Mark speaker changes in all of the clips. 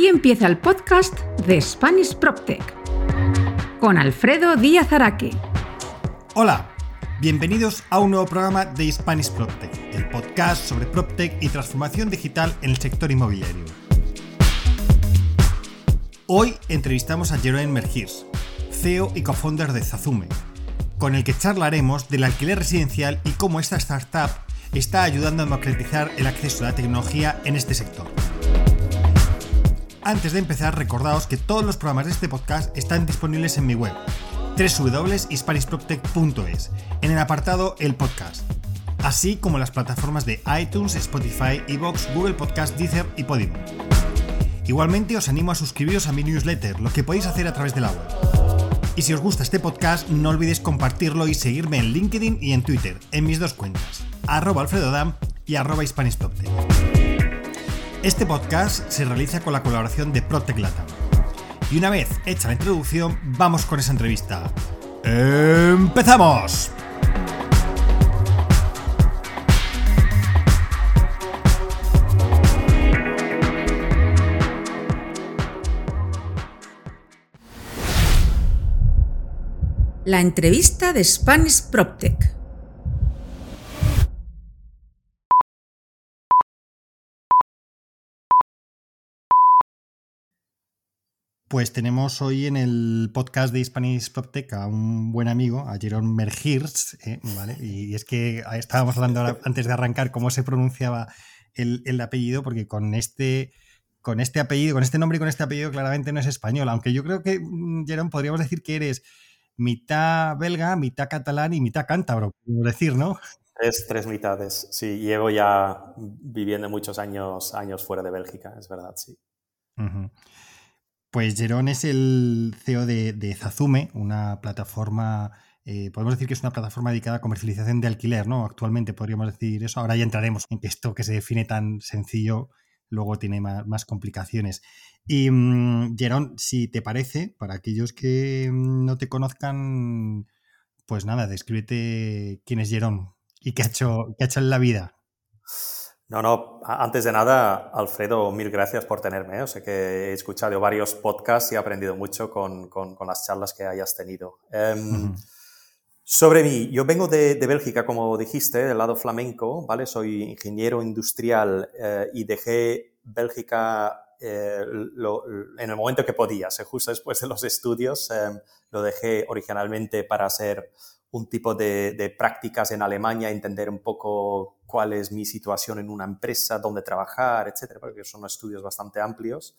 Speaker 1: Aquí empieza el podcast de Spanish PropTech con Alfredo Díaz Araque.
Speaker 2: Hola, bienvenidos a un nuevo programa de Spanish PropTech, el podcast sobre PropTech y transformación digital en el sector inmobiliario. Hoy entrevistamos a Jeroen Mergirs, CEO y co-founder de Zazume, con el que charlaremos del alquiler residencial y cómo esta startup está ayudando a democratizar el acceso a la tecnología en este sector. Antes de empezar, recordaos que todos los programas de este podcast están disponibles en mi web, www.hispanishproptech.es, en el apartado El Podcast, así como las plataformas de iTunes, Spotify, Evox, Google Podcast, Deezer y Podimo. Igualmente os animo a suscribiros a mi newsletter, lo que podéis hacer a través de la web. Y si os gusta este podcast, no olvidéis compartirlo y seguirme en LinkedIn y en Twitter, en mis dos cuentas, arroba alfredodam y arroba Este podcast se realiza con la colaboración de Protec Latam. Y una vez hecha la introducción, vamos con esa entrevista. ¡Empezamos!
Speaker 1: La entrevista de Spanish PropTech.
Speaker 2: Pues tenemos hoy en el podcast de Spanish PropTech a un buen amigo, a Jerón Mergirs, ¿eh? ¿vale? Y es que estábamos hablando antes de arrancar cómo se pronunciaba el, el apellido, porque con este con este apellido, con este nombre y con este apellido claramente no es español, aunque yo creo que, mm, Jerón, podríamos decir que eres mitad belga, mitad catalán y mitad cántabro, decir, ¿no?
Speaker 3: Tres, tres mitades, sí. Llevo ya viviendo muchos años, años fuera de Bélgica, es verdad, sí.
Speaker 2: Pues Jerón es el CEO de, Zazume, una plataforma, eh, podemos decir que es una plataforma dedicada a comercialización de alquiler, ¿no? Actualmente podríamos decir eso. Ahora ya entraremos en esto que se define tan sencillo luego tiene más complicaciones. Y mm, Jerón, si te parece, para aquellos que mm, no te conozcan, pues nada, descríbete quién es Jerón y qué ha hecho, qué ha hecho en la vida.
Speaker 3: No, no, antes de nada, Alfredo, mil gracias por tenerme. ¿eh? O sea que he escuchado varios podcasts y he aprendido mucho con, con, las charlas que hayas tenido. Em, sobre mí, yo vengo de, de, Bélgica, como dijiste, del lado flamenco, ¿vale? Soy ingeniero industrial eh, y dejé Bélgica eh, en el momento que podía, justo después de los estudios, em, lo dejé originalmente para hacer un tipo de, prácticas en Alemania, entender un poco cuál es mi situación en una empresa, dónde trabajar, etcétera, porque son estudios bastante amplios.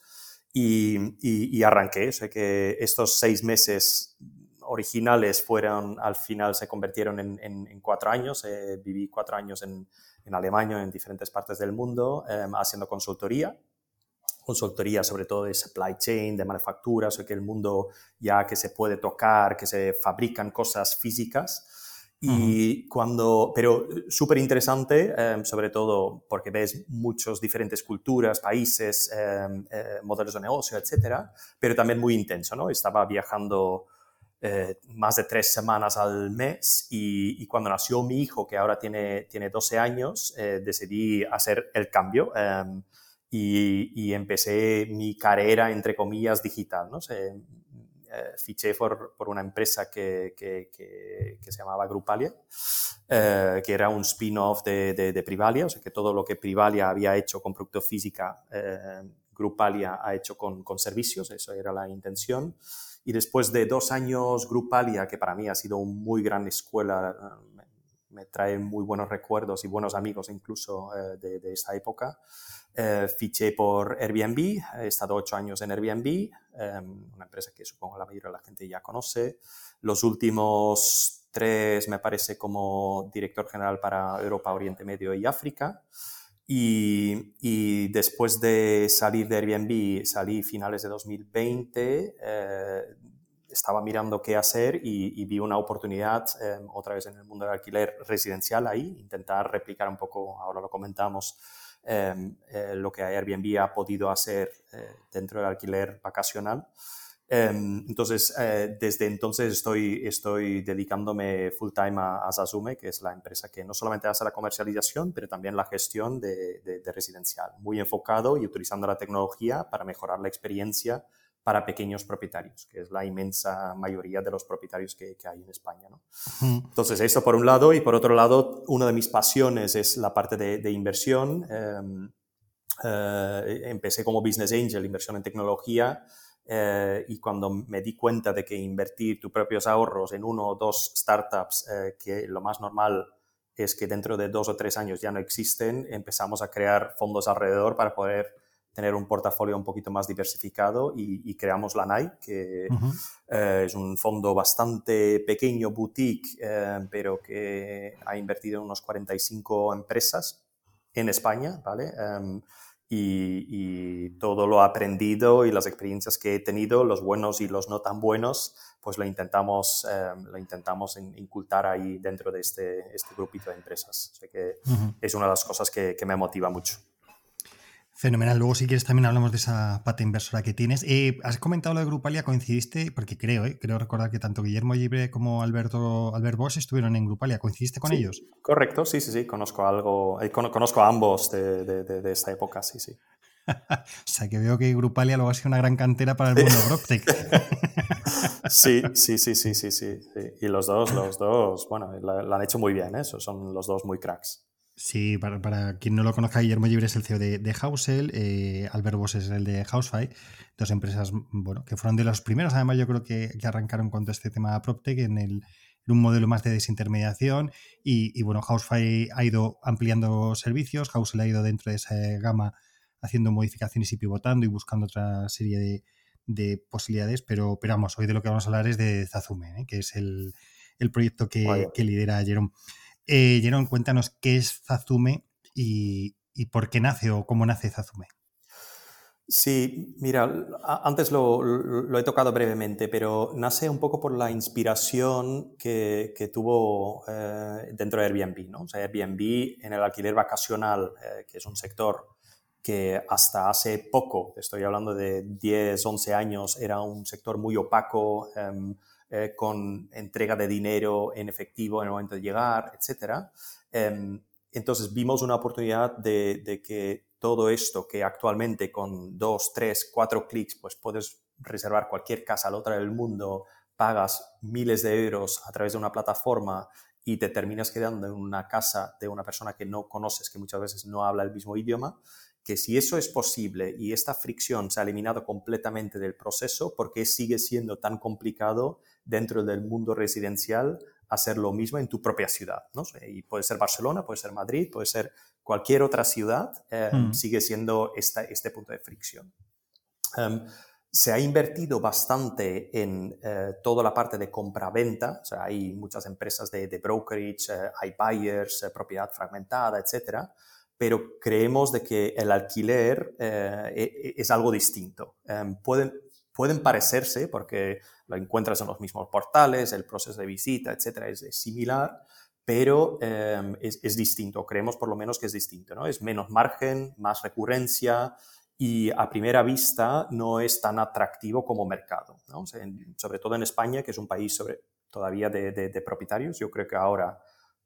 Speaker 3: Y, arranqué. Sé que estos seis meses originales fueron, al final se convirtieron en, cuatro años. Eh, viví cuatro años en, Alemania, en diferentes partes del mundo, em, haciendo consultoría consultoría sobre todo de supply chain, de manufacturas, o que el mundo ya que se puede tocar, que se fabrican cosas físicas. Y cuando, pero eh, súper interesante, em, sobre todo porque ves muchas diferentes culturas, países, em, eh, modelos de negocio, etcétera, pero también muy intenso, ¿no? Estaba viajando eh, más de tres semanas al mes y, cuando nació mi hijo, que ahora tiene, tiene 12 años, decidí hacer el cambio. Em, y, empecé mi carrera, entre comillas, digital. ¿no? Se, eh, fiché por, por, una empresa que, que, que, se llamaba Grupalia, eh, que era un spin-off de, de, Privalia, o sea que todo lo que Privalia había hecho con producto física, eh, Grupalia ha hecho con, con, servicios, eso era la intención. Y después de dos años Grupalia, que para mí ha sido una muy gran escuela, me, me trae muy buenos recuerdos y buenos amigos incluso de, de esa época, eh, fiché por Airbnb, he estado ocho años en Airbnb, em, una empresa que supongo la mayoría de la gente ya conoce. Los últimos tres me parece como director general para Europa, Oriente Medio y África. Y, después de salir de Airbnb, salí finales de 2020, eh, estaba mirando qué hacer y, vi una oportunidad em, otra vez en el mundo del alquiler residencial ahí, intentar replicar un poco, ahora lo comentamos, Em, eh, lo que Airbnb ha podido hacer eh, dentro del alquiler vacacional. Em, entonces, eh, desde entonces estoy, estoy dedicándome full time a, a que es la empresa que no solamente hace la comercialización, pero también la gestión de, de, residencial, muy enfocado y utilizando la tecnología para mejorar la experiencia para pequeños propietarios, que es la inmensa mayoría de los propietarios que, que hay en España. ¿no? Entonces, eso por un lado, y por otro lado, una de mis pasiones es la parte de, de inversión. Em, eh, empecé como business angel, inversión en tecnología, eh, y cuando me di cuenta de que invertir tus propios ahorros en uno o dos startups, eh, que lo más normal es que dentro de dos o tres años ya no existen, empezamos a crear fondos alrededor para poder tener un portafolio un poquito más diversificado y, creamos la NAI, que eh, es un fondo bastante pequeño, boutique, pero que ha invertido en unos 45 empresas en España, ¿vale? Em, y, todo lo aprendido y las experiencias que he tenido, los buenos y los no tan buenos, pues lo intentamos, eh, lo intentamos incultar ahí dentro de este, este grupito de empresas. O que es una de las cosas que, que me motiva mucho.
Speaker 2: Fenomenal. Luego, si quieres, también hablamos de esa pata inversora que tienes. Eh, has comentado lo de Grupalia, coincidiste, porque creo, eh, creo recordar que tanto Guillermo Libre como Alberto Albert Bosch estuvieron en Grupalia. ¿Coincidiste con ellos?
Speaker 3: Correcto, sí, sí, sí. Conozco algo, eh, conozco a ambos de, de, de, esta época, sí, sí.
Speaker 2: o sea, que veo que Grupalia luego ha sido una gran cantera para el mundo PropTech.
Speaker 3: sí, sí, sí, sí, sí, sí, Y los dos, los dos, bueno, lo han hecho muy bien, ¿eh? son los dos muy cracks.
Speaker 2: Sí, para, quien no lo conozca, Guillermo Libre es el CEO de, de Housel, eh, Albert Boss es el de Housefy, dos empresas bueno, que fueron de los primeros, además yo creo que, que arrancaron con todo este tema PropTech en, el, en un modelo más de desintermediación y, y bueno, Housefy ha ido ampliando servicios, Housel ha ido dentro de esa gama haciendo modificaciones y pivotando y buscando otra serie de, de posibilidades, pero, pero vamos, hoy de lo que vamos a hablar es de Zazume, ¿eh? que es el, el proyecto que, que lidera Jerome. Eh, cuéntanos qué es Zazume y, por qué nace o cómo nace Zazume.
Speaker 3: Sí, mira, antes lo, he tocado brevemente, pero nace un poco por la inspiración que, tuvo eh, dentro de Airbnb. ¿no? O sea, Airbnb en el alquiler vacacional, eh, que es un sector que hasta hace poco, estoy hablando de 10, 11 años, era un sector muy opaco, em, eh, con entrega de dinero en efectivo en el momento de llegar, etc. Em, entonces vimos una oportunidad de, que todo esto que actualmente con dos, tres, cuatro clics, pues puedes reservar cualquier casa a la otra del mundo, pagas miles de euros a través de una plataforma y te terminas quedando en una casa de una persona que no conoces, que muchas veces no habla el mismo idioma, que si eso es posible y esta fricción se ha eliminado completamente del proceso, ¿por qué sigue siendo tan complicado dentro del mundo residencial hacer lo mismo en tu propia ciudad. ¿no? Y puede ser Barcelona, puede ser Madrid, puede ser cualquier otra ciudad, eh, hmm. sigue siendo esta, este punto de fricción. Em, se ha invertido bastante en eh, toda la parte de compra-venta, o sea, hay muchas empresas de, brokerage, eh, hay buyers, propiedad fragmentada, etcétera, pero creemos de que el alquiler e, e, es algo distinto. Em, pueden, pueden parecerse porque lo encuentras en los mismos portales, el proceso de visita, etcétera, es, similar, pero em, es, distinto. Creemos por lo menos que es distinto, ¿no? Es menos margen, más recurrencia y a primera vista no es tan atractivo como mercado, sobre todo en España, que es un país sobre, todavía de, propietarios. Yo creo que ahora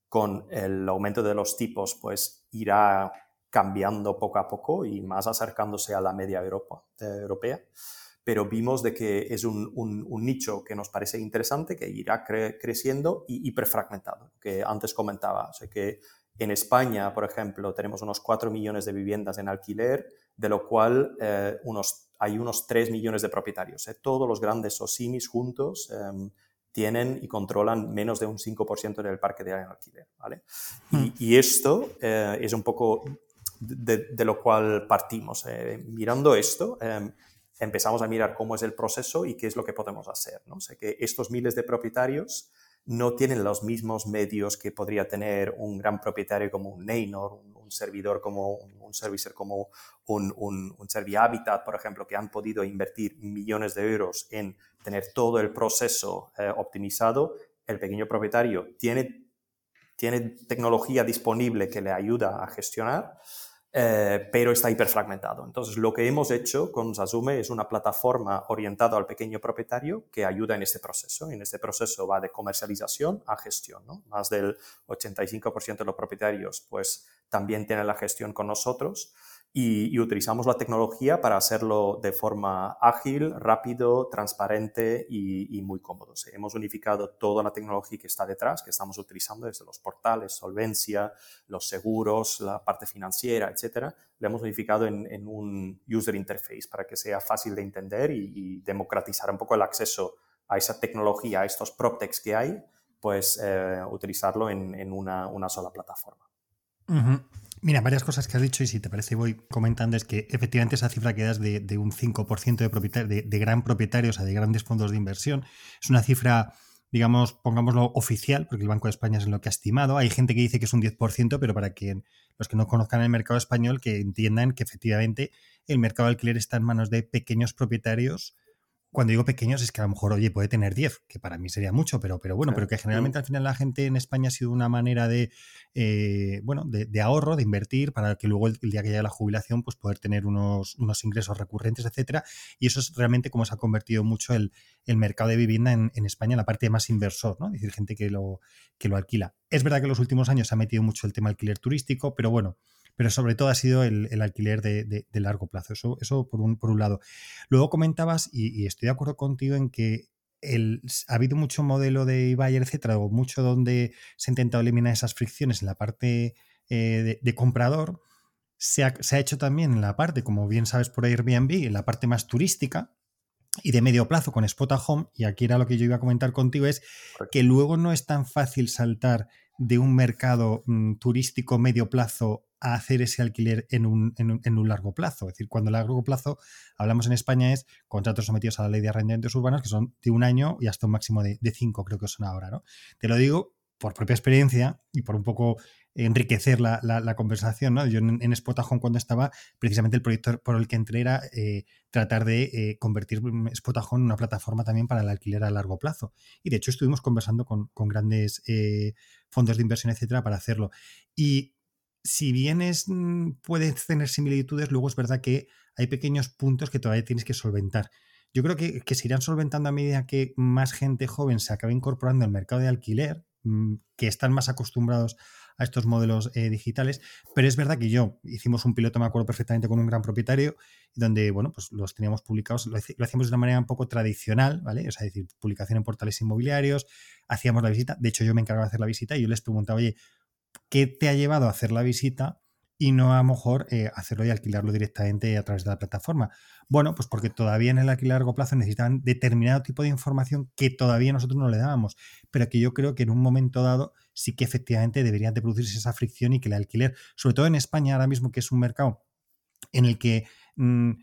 Speaker 3: con el aumento de los tipos, pues irá cambiando poco a poco y más acercándose a la media Europa, europea pero vimos de que es un, nicho que nos parece interesante, que irá creciendo y hiperfragmentado, que antes comentaba. O sea, que en España, por ejemplo, tenemos unos 4 millones de viviendas en alquiler, de lo cual eh, unos, hay unos 3 millones de propietarios. ¿eh? Todos los grandes OSIMIS juntos em, tienen y controlan menos de un 5% del parque de alquiler. ¿vale? Y, hmm. y, esto eh, es un poco de, de, lo cual partimos. mirando esto, em, empezamos a mirar cómo es el proceso y qué es lo que podemos hacer. ¿no? O que estos miles de propietarios no tienen los mismos medios que podría tener un gran propietario como un Neynor, un, servidor como un, servicer como un, un, un Servihabitat, por ejemplo, que han podido invertir millones de euros en tener todo el proceso eh, optimizado. El pequeño propietario tiene, tiene tecnología disponible que le ayuda a gestionar eh, pero está hiperfragmentado. Entonces, lo que hemos hecho con Zasume es una plataforma orientada al pequeño propietario que ayuda en este proceso. En este proceso va de comercialización a gestión. Más del 85% de los propietarios pues, también tienen la gestión con nosotros y, utilizamos la tecnología para hacerlo de forma ágil, rápido, transparente y, muy cómodo. hemos unificado toda la tecnología que está detrás, que estamos utilizando desde los portales, solvencia, los seguros, la parte financiera, etcétera. Le hemos unificado en, un user interface para que sea fácil de entender y, democratizar un poco el acceso a esa tecnología, a estos PropTechs que hay, pues eh, utilizarlo en, una, sola plataforma.
Speaker 2: Mira, varias cosas que has dicho y si te parece voy comentando es que efectivamente esa cifra que das de, un 5% de, de, de, gran propietarios, o sea, de grandes fondos de inversión, es una cifra, digamos, pongámoslo oficial, porque el Banco de España es lo que ha estimado. Hay gente que dice que es un 10%, pero para que los que no conozcan el mercado español, que entiendan que efectivamente el mercado de alquiler está en manos de pequeños propietarios cuando digo pequeños es que a lo mejor, oye, puede tener 10, que para mí sería mucho, pero, pero bueno, pero que generalmente al final la gente en España ha sido una manera de, eh, bueno, de, ahorro, de invertir, para que luego el, día que llegue la jubilación, pues poder tener unos, unos ingresos recurrentes, etcétera. Y eso es realmente como se ha convertido mucho el, mercado de vivienda en, en, España, la parte más inversor, ¿no? Es decir, gente que lo, que lo alquila. Es verdad que en los últimos años se ha metido mucho el tema alquiler turístico, pero bueno, pero sobre todo ha sido el, alquiler de, largo plazo. Eso, eso por, un, por un lado. Luego comentabas, y, estoy de acuerdo contigo en que ha habido mucho modelo de buyer, etcétera, o mucho donde se ha intentado eliminar esas fricciones en la parte eh, de, comprador. Se ha, se ha, hecho también en la parte, como bien sabes por Airbnb, en la parte más turística y de medio plazo con Spot Home. Y aquí era lo que yo iba a comentar contigo: es que luego no es tan fácil saltar de un mercado mm, turístico medio plazo a hacer ese alquiler en un, en, un, largo plazo. Es decir, cuando el largo plazo hablamos en España es contratos sometidos a la ley de arrendamientos urbanos que son de un año y hasta un máximo de, cinco, creo que son ahora. ¿no? Te lo digo por propia experiencia y por un poco enriquecer la, conversación. ¿no? Yo en, en cuando estaba, precisamente el proyecto por el que entré era eh, tratar de eh, convertir Spotahome en una plataforma también para el alquiler a largo plazo. Y de hecho estuvimos conversando con, grandes eh, fondos de inversión, etcétera, para hacerlo. Y si bien es, mm, puede tener similitudes, luego es verdad que hay pequeños puntos que todavía tienes que solventar. Yo creo que, se irán solventando a medida que más gente joven se acabe incorporando al mercado de alquiler, mm, que están más acostumbrados a estos modelos eh, digitales, pero es verdad que yo hicimos un piloto, me acuerdo perfectamente, con un gran propietario, donde, bueno, pues los teníamos publicados, lo, hacíamos de una manera un poco tradicional, ¿vale? Sea, decir, publicación en portales inmobiliarios, hacíamos la visita, de hecho yo me encargaba de hacer la visita y yo les preguntaba, oye, qué te ha llevado a hacer la visita y no a lo mejor eh, hacerlo y alquilarlo directamente a través de la plataforma. Bueno, pues porque todavía en el alquiler a largo plazo necesitan determinado tipo de información que todavía nosotros no le dábamos, pero que yo creo que en un momento dado sí que efectivamente deberían de producirse esa fricción y que el alquiler, sobre todo en España ahora mismo que es un mercado en el que... Mm,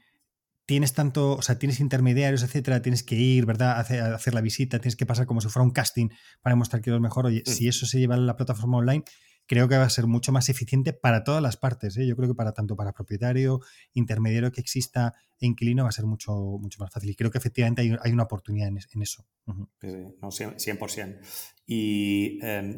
Speaker 2: tienes tanto, o sea, tienes intermediarios, etcétera, tienes que ir, ¿verdad? A hacer, la visita, tienes que pasar como si fuera un casting para demostrar que eres mejor. Oye, si eso se lleva a la plataforma online, creo que va a ser mucho más eficiente para todas las partes. ¿eh? Yo creo que para tanto para propietario, intermediario que exista e inquilino va a ser mucho, mucho más fácil. Y creo que efectivamente hay, una oportunidad en, eso.
Speaker 3: sí, no, 100%. Y em,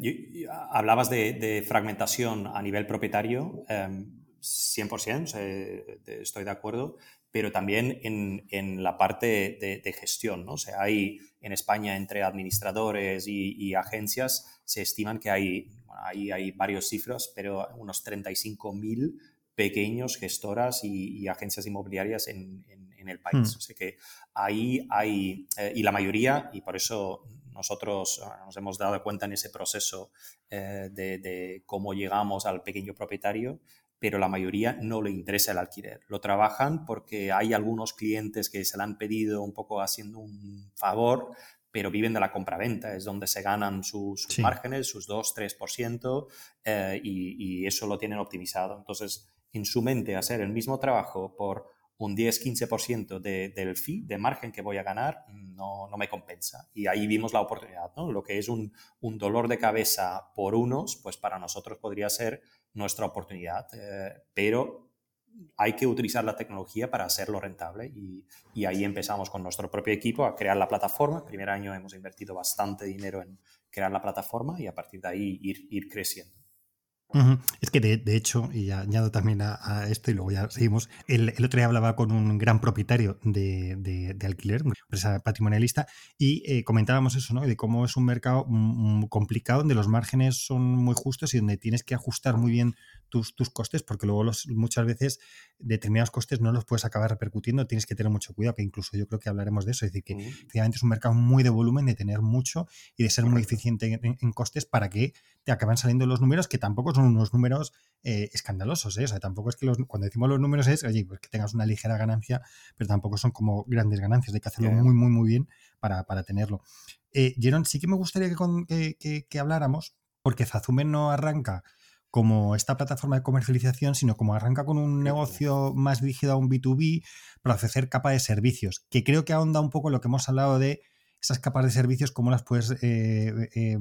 Speaker 3: hablabas de, fragmentación a nivel propietario. 100%, em, estoy de acuerdo, pero también en, la parte de, gestión. ¿no? O sea, hay en España entre administradores y agencias se estiman que hay ahí hay varios cifras, pero unos 35.000 pequeños gestoras y, agencias inmobiliarias en, el país. Hmm. O sea que ahí hay, eh, y la mayoría, y por eso nosotros ah, nos hemos dado cuenta en ese proceso eh, de, cómo llegamos al pequeño propietario, pero la mayoría no le interesa el alquiler. Lo trabajan porque hay algunos clientes que se le han pedido un poco haciendo un favor pero viven de la compraventa, es donde se ganan sus márgenes, sus 2-3%, eh, y, eso lo tienen optimizado. Entonces, en su mente, hacer el mismo trabajo por un 10-15% de, del fee, de margen que voy a ganar, no, no, me compensa. Y ahí vimos la oportunidad, ¿no? Lo que es un, un, dolor de cabeza por unos, pues para nosotros podría ser nuestra oportunidad, eh, pero hay que utilizar la tecnología para hacerlo rentable y, ahí empezamos con nuestro propio equipo a crear la plataforma. El primer año hemos invertido bastante dinero en crear la plataforma y a partir de ahí ir, creciendo.
Speaker 2: Es que de, hecho, y añado también a, esto y luego ya seguimos, el, otro día hablaba con un gran propietario de, alquiler, una empresa patrimonialista, y eh, comentábamos eso, ¿no? De cómo es un mercado complicado donde los márgenes son muy justos y donde tienes que ajustar muy bien tus, tus costes, porque luego los, muchas veces determinados costes no los puedes acabar repercutiendo, tienes que tener mucho cuidado, que incluso yo creo que hablaremos de eso, es decir, que efectivamente es un mercado muy de volumen, de tener mucho y de ser muy eficiente en costes para que te acaban saliendo los números que tampoco son unos números eh, escandalosos. ¿eh? O sea, tampoco es que los, cuando decimos los números es, oye, pues que tengas una ligera ganancia, pero tampoco son como grandes ganancias. Hay que hacerlo muy, muy, muy bien para, tenerlo. Eh, sí que me gustaría que, que, habláramos, porque Zazume no arranca como esta plataforma de comercialización, sino como arranca con un negocio más dirigido a un B2B para ofrecer capa de servicios, que creo que ahonda un poco lo que hemos hablado de esas capas de servicios, cómo las puedes eh, eh,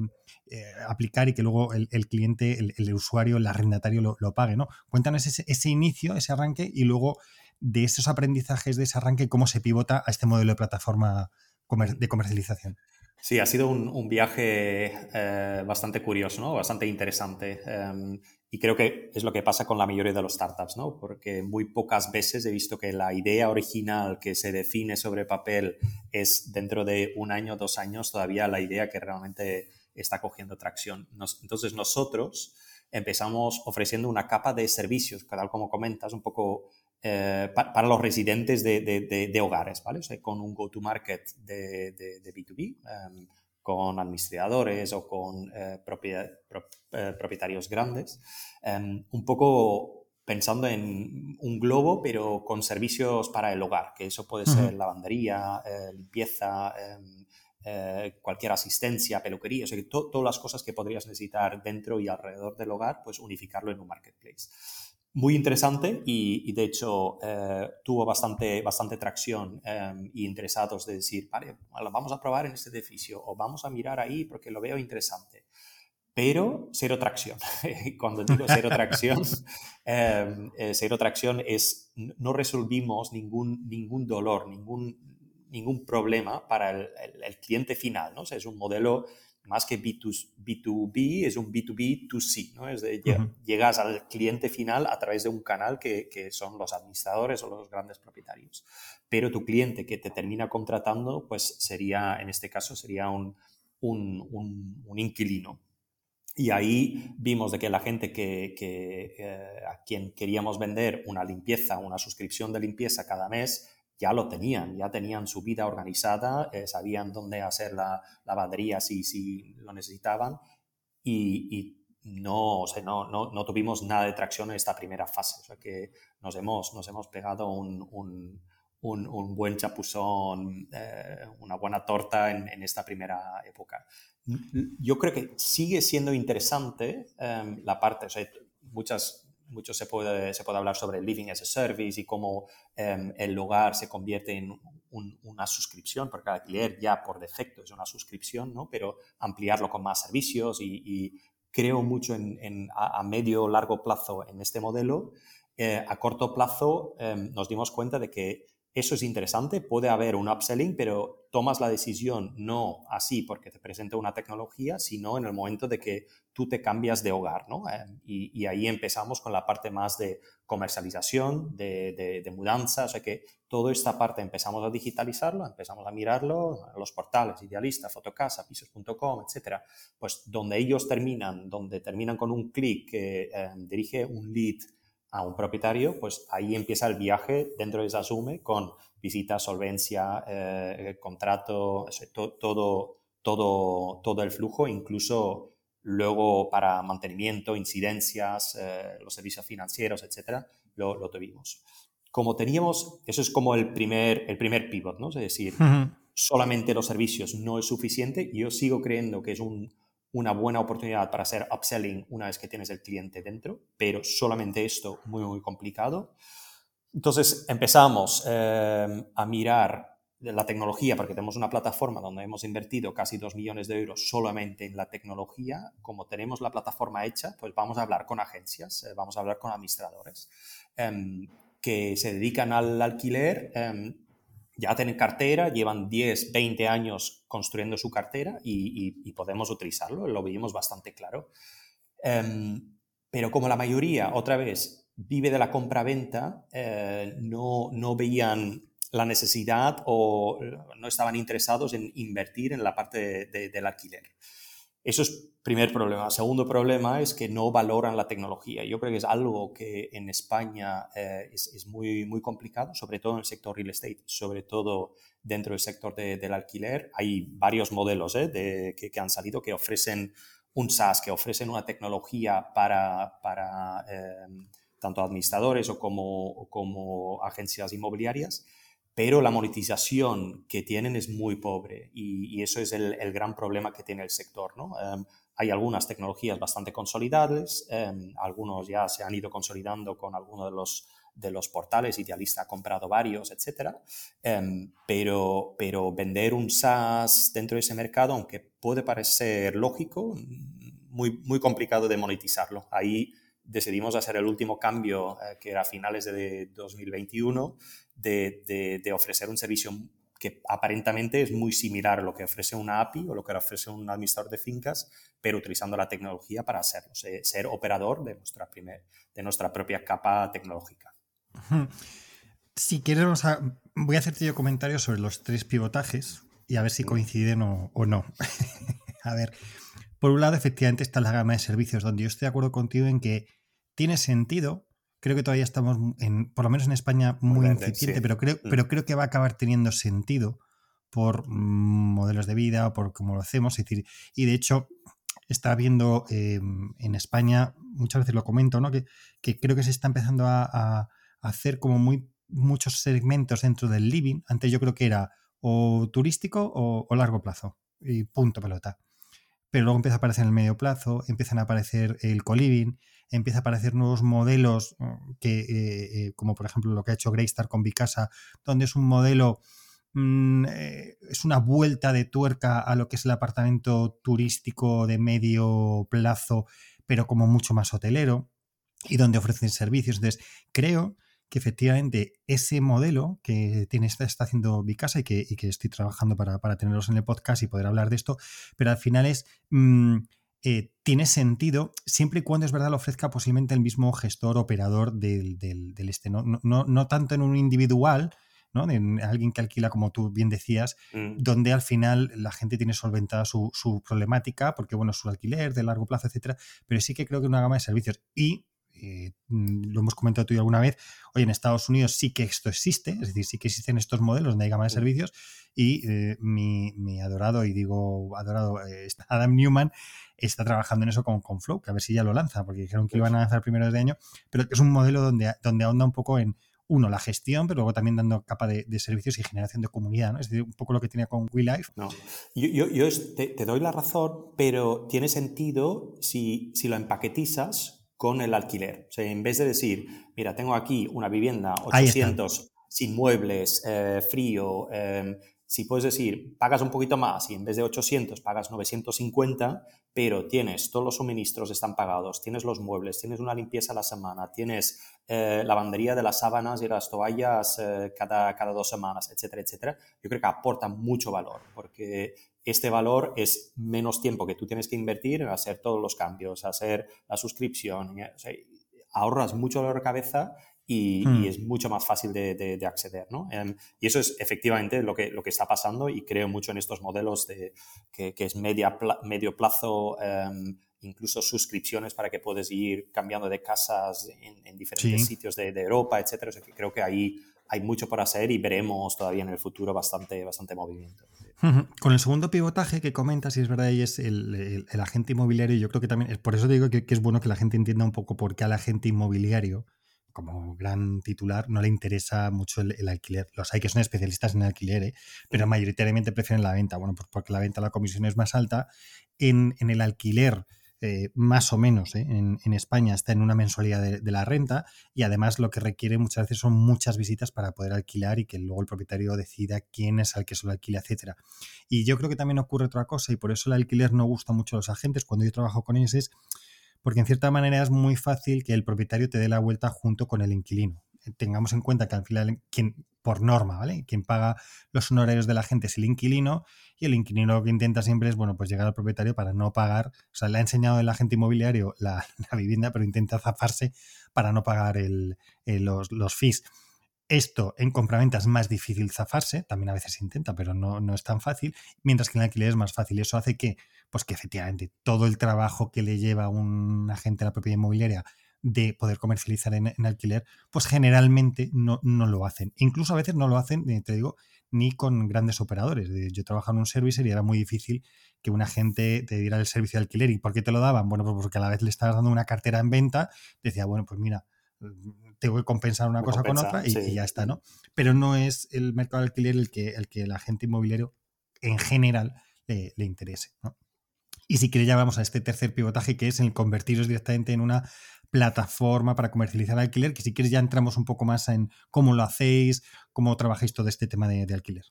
Speaker 2: eh, aplicar y que luego el, cliente, el, usuario, el arrendatario lo, pague, ¿no? Cuéntanos ese, inicio, ese arranque y luego de esos aprendizajes de ese arranque, cómo se pivota a este modelo de plataforma de comercialización.
Speaker 3: Sí, ha sido un, viaje bastante curioso, ¿no? bastante interesante. Em, y creo que es lo que pasa con la mayoría de los startups, ¿no? Porque muy pocas veces he visto que la idea original que se define sobre papel es dentro de un año, dos años, todavía la idea que realmente está cogiendo tracción. entonces nosotros empezamos ofreciendo una capa de servicios, tal como comentas, un poco eh, para los residentes de, hogares, ¿vale? O sea, con un go-to-market de, B2B con administradores o con eh, eh, propietarios grandes, em, un poco pensando en un globo, pero con servicios para el hogar, que eso puede ser lavandería, eh, limpieza, em, cualquier asistencia, peluquería, o sea, que todas las cosas que podrías necesitar dentro y alrededor del hogar, pues unificarlo en un marketplace muy interesante y, de hecho eh, tuvo bastante, bastante tracción eh, y interesados de decir, vale, vamos a probar en este edificio o vamos a mirar ahí porque lo veo interesante. Pero cero tracción. Cuando digo cero tracción, eh, cero tracción es no resolvimos ningún, ningún dolor, ningún, ningún problema para el, el, cliente final. ¿no? O sea, es un modelo más que B2, b es un B2B2C, ¿no? Es de, llegas al cliente final a través de un canal que, son los administradores o los grandes propietarios. Pero tu cliente que te termina contratando, pues sería, en este caso, sería un, un, inquilino. Y ahí vimos de que la gente que, eh, a quien queríamos vender una limpieza, una suscripción de limpieza cada mes, ya lo tenían, ya tenían su vida organizada, eh, sabían dónde hacer la lavandería si, si lo necesitaban y, no, o sea, no, no, no, tuvimos nada de tracción en esta primera fase. O sea que nos hemos, nos hemos pegado un, un, un, buen chapuzón, eh, una buena torta en, esta primera época. Yo creo que sigue siendo interesante em, la parte, o sea, muchas mucho se puede, se puede hablar sobre living as a service y cómo em, el hogar se convierte en una suscripción, porque el alquiler ya por defecto es una suscripción, ¿no? pero ampliarlo con más servicios y, creo mucho en, a, medio largo plazo en este modelo. Eh, a corto plazo em, nos dimos cuenta de que eso es interesante, puede haber un upselling, pero tomas la decisión no así porque te presenta una tecnología, sino en el momento de que tú te cambias de hogar, ¿no? Eh, y, ahí empezamos con la parte más de comercialización, de, mudanza, o sea que toda esta parte empezamos a digitalizarlo, empezamos a mirarlo, los portales, Idealista, Fotocasa, Pisos.com, etcétera, pues donde ellos terminan, donde terminan con un clic que eh, dirige un lead a un propietario, pues ahí empieza el viaje dentro de esa SUME con visita, solvencia, eh, contrato, todo, todo, todo el flujo, incluso luego para mantenimiento, incidencias, eh, los servicios financieros, etcétera, lo, lo, tuvimos. Como teníamos, eso es como el primer, el primer pivot, ¿no? Es decir, solamente los servicios no es suficiente. Yo sigo creyendo que es un, una buena oportunidad para hacer upselling una vez que tienes el cliente dentro, pero solamente esto muy, muy complicado. Entonces empezamos eh, a mirar la tecnología, porque tenemos una plataforma donde hemos invertido casi 2 millones de euros solamente en la tecnología. Como tenemos la plataforma hecha, pues vamos a hablar con agencias, eh, vamos a hablar con administradores em, que se dedican al alquiler em, ya tienen cartera, llevan 10, 20 años construyendo su cartera y, podemos utilizarlo, lo vimos bastante claro. Em, pero como la mayoría, otra vez, vive de la compra-venta, eh, no, no veían la necesidad o no estaban interesados en invertir en la parte del alquiler. Eso es primer problema. Segundo problema es que no valoran la tecnología. Yo creo que es algo que en España eh, es, muy, muy complicado, sobre todo en el sector real estate, sobre todo dentro del sector del alquiler. Hay varios modelos eh, que, han salido que ofrecen un SaaS, que ofrecen una tecnología para, para eh, tanto administradores o como, como agencias inmobiliarias pero la monetización que tienen es muy pobre y, eso es el, gran problema que tiene el sector. ¿no? Em, hay algunas tecnologías bastante consolidadas, em, algunos ya se han ido consolidando con algunos de los, de los portales, Idealista ha comprado varios, etc. Em, pero, pero vender un SaaS dentro de ese mercado, aunque puede parecer lógico, muy, muy complicado de monetizarlo. Ahí decidimos hacer el último cambio, eh, que era a finales de 2021, de, ofrecer un servicio que aparentemente es muy similar a lo que ofrece una API o lo que ofrece un administrador de fincas, pero utilizando la tecnología para hacerlo, ser, operador de nuestra, primer, de nuestra propia capa tecnológica.
Speaker 2: Si quieres, voy a hacerte yo comentarios sobre los tres pivotajes y a ver si coinciden o, o no. a ver, por un lado, efectivamente está la gama de servicios, donde yo estoy de acuerdo contigo en que tiene sentido creo que todavía estamos, en, por lo menos en España, muy incipiente, pero, creo, mm. pero creo que va a acabar teniendo sentido por mm, modelos de vida o por cómo lo hacemos. decir, y de hecho, está viendo em, en España, muchas veces lo comento, ¿no? que, creo que se está empezando a, hacer como muy, muchos segmentos dentro del living. Antes yo creo que era o turístico o, o largo plazo. Y punto pelota pero luego empieza a aparecer en el medio plazo, empiezan a aparecer el co-living, empieza a aparecer nuevos modelos mm, que, eh, eh, como por ejemplo lo que ha hecho Greystar con Vicasa, donde es un modelo, mm, eh, es una vuelta de tuerca a lo que es el apartamento turístico de medio plazo, pero como mucho más hotelero y donde ofrecen servicios. Entonces, creo que efectivamente ese modelo que tiene, está, haciendo Vicasa y que, y que estoy trabajando para, para, tenerlos en el podcast y poder hablar de esto, pero al final es... Mm, eh, tiene sentido siempre y cuando es verdad lo ofrezca posiblemente el mismo gestor operador del, del, este, ¿no? No, no, tanto en un individual, ¿no? De alguien que alquila, como tú bien decías, mm. donde al final la gente tiene solventada su, su, problemática, porque bueno, su alquiler de largo plazo, etcétera, pero sí que creo que una gama de servicios. Y eh, mm, lo hemos comentado tú alguna vez, hoy en Estados Unidos sí que esto existe, es decir, sí que existen estos modelos donde hay gama de servicios y eh, mi, adorado, y digo adorado, eh, Adam Newman está trabajando en eso con, con, Flow, que a ver si ya lo lanza, porque dijeron que lo iban a lanzar primero de año, pero es un modelo donde, donde ahonda un poco en, uno, la gestión, pero luego también dando capa de, servicios y generación de comunidad, ¿no? Es decir, un poco lo que tenía con WeLife.
Speaker 3: No, yo, yo, te, doy la razón, pero tiene sentido si, si lo empaquetizas con el alquiler. O sea, en vez de decir, mira, tengo aquí una vivienda 800 sin muebles, eh, frío, em, si puedes decir, pagas un poquito más y en vez de 800 pagas 950, pero tienes todos los suministros están pagados, tienes los muebles, tienes una limpieza a la semana, tienes eh, lavandería de las sábanas y las toallas eh, cada, cada dos semanas, etcétera, etcétera, yo creo que aporta mucho valor porque este valor es menos tiempo que tú tienes que invertir en hacer todos los cambios, hacer la suscripción. ahorras mucho dolor de cabeza y, hmm. es mucho más fácil de, acceder. ¿no? Em, y eso es efectivamente lo que, lo que está pasando y creo mucho en estos modelos de, que, es media, medio plazo. Em, incluso suscripciones para que puedas ir cambiando de casas en, diferentes sitios de, Europa, etcétera. O sea que creo que ahí hay mucho por hacer y veremos todavía en el futuro bastante, bastante movimiento.
Speaker 2: Con el segundo pivotaje que comentas, y es verdad, y es el, agente inmobiliario, yo creo que también, por eso digo que, es bueno que la gente entienda un poco por qué al agente inmobiliario, como gran titular, no le interesa mucho el, alquiler. Los hay que son especialistas en alquiler, ¿eh? pero mayoritariamente prefieren la venta. Bueno, pues porque la venta la comisión es más alta. En, en el alquiler eh, más o menos ¿eh? en, España está en una mensualidad de, la renta y además lo que requiere muchas veces son muchas visitas para poder alquilar y que luego el propietario decida quién es al que se lo alquila, etcétera. Y yo creo que también ocurre otra cosa y por eso el alquiler no gusta mucho a los agentes cuando yo trabajo con ellos es porque en cierta manera es muy fácil que el propietario te dé la vuelta junto con el inquilino. Tengamos en cuenta que al final quien por norma, ¿vale? Quien paga los honorarios de la gente es el inquilino y el inquilino lo que intenta siempre es, bueno, pues llegar al propietario para no pagar, o sea, le ha enseñado el agente inmobiliario la, vivienda, pero intenta zafarse para no pagar el, los, los fees. Esto en compraventa es más difícil zafarse, también a veces intenta, pero no, no, es tan fácil, mientras que en alquiler es más fácil. Eso hace que, pues que efectivamente todo el trabajo que le lleva un agente a la propiedad inmobiliaria de poder comercializar en, alquiler, pues generalmente no, no, lo hacen. Incluso a veces no lo hacen, eh, te digo, ni con grandes operadores. Yo trabajaba en un servicio y era muy difícil que un agente te diera el servicio de alquiler. ¿Y por qué te lo daban? Bueno, pues porque a la vez le estabas dando una cartera en venta, decía, bueno, pues mira, tengo que compensar una cosa con otra y, ya está, ¿no? Pero no es el mercado de alquiler el que, el que el agente inmobiliario en general le, interese, ¿no? Y si quiere ya vamos a este tercer pivotaje que es el convertiros directamente en una plataforma para comercializar alquiler, que si quieres ya entramos un poco más en cómo lo hacéis, cómo trabajáis todo este tema de, alquiler.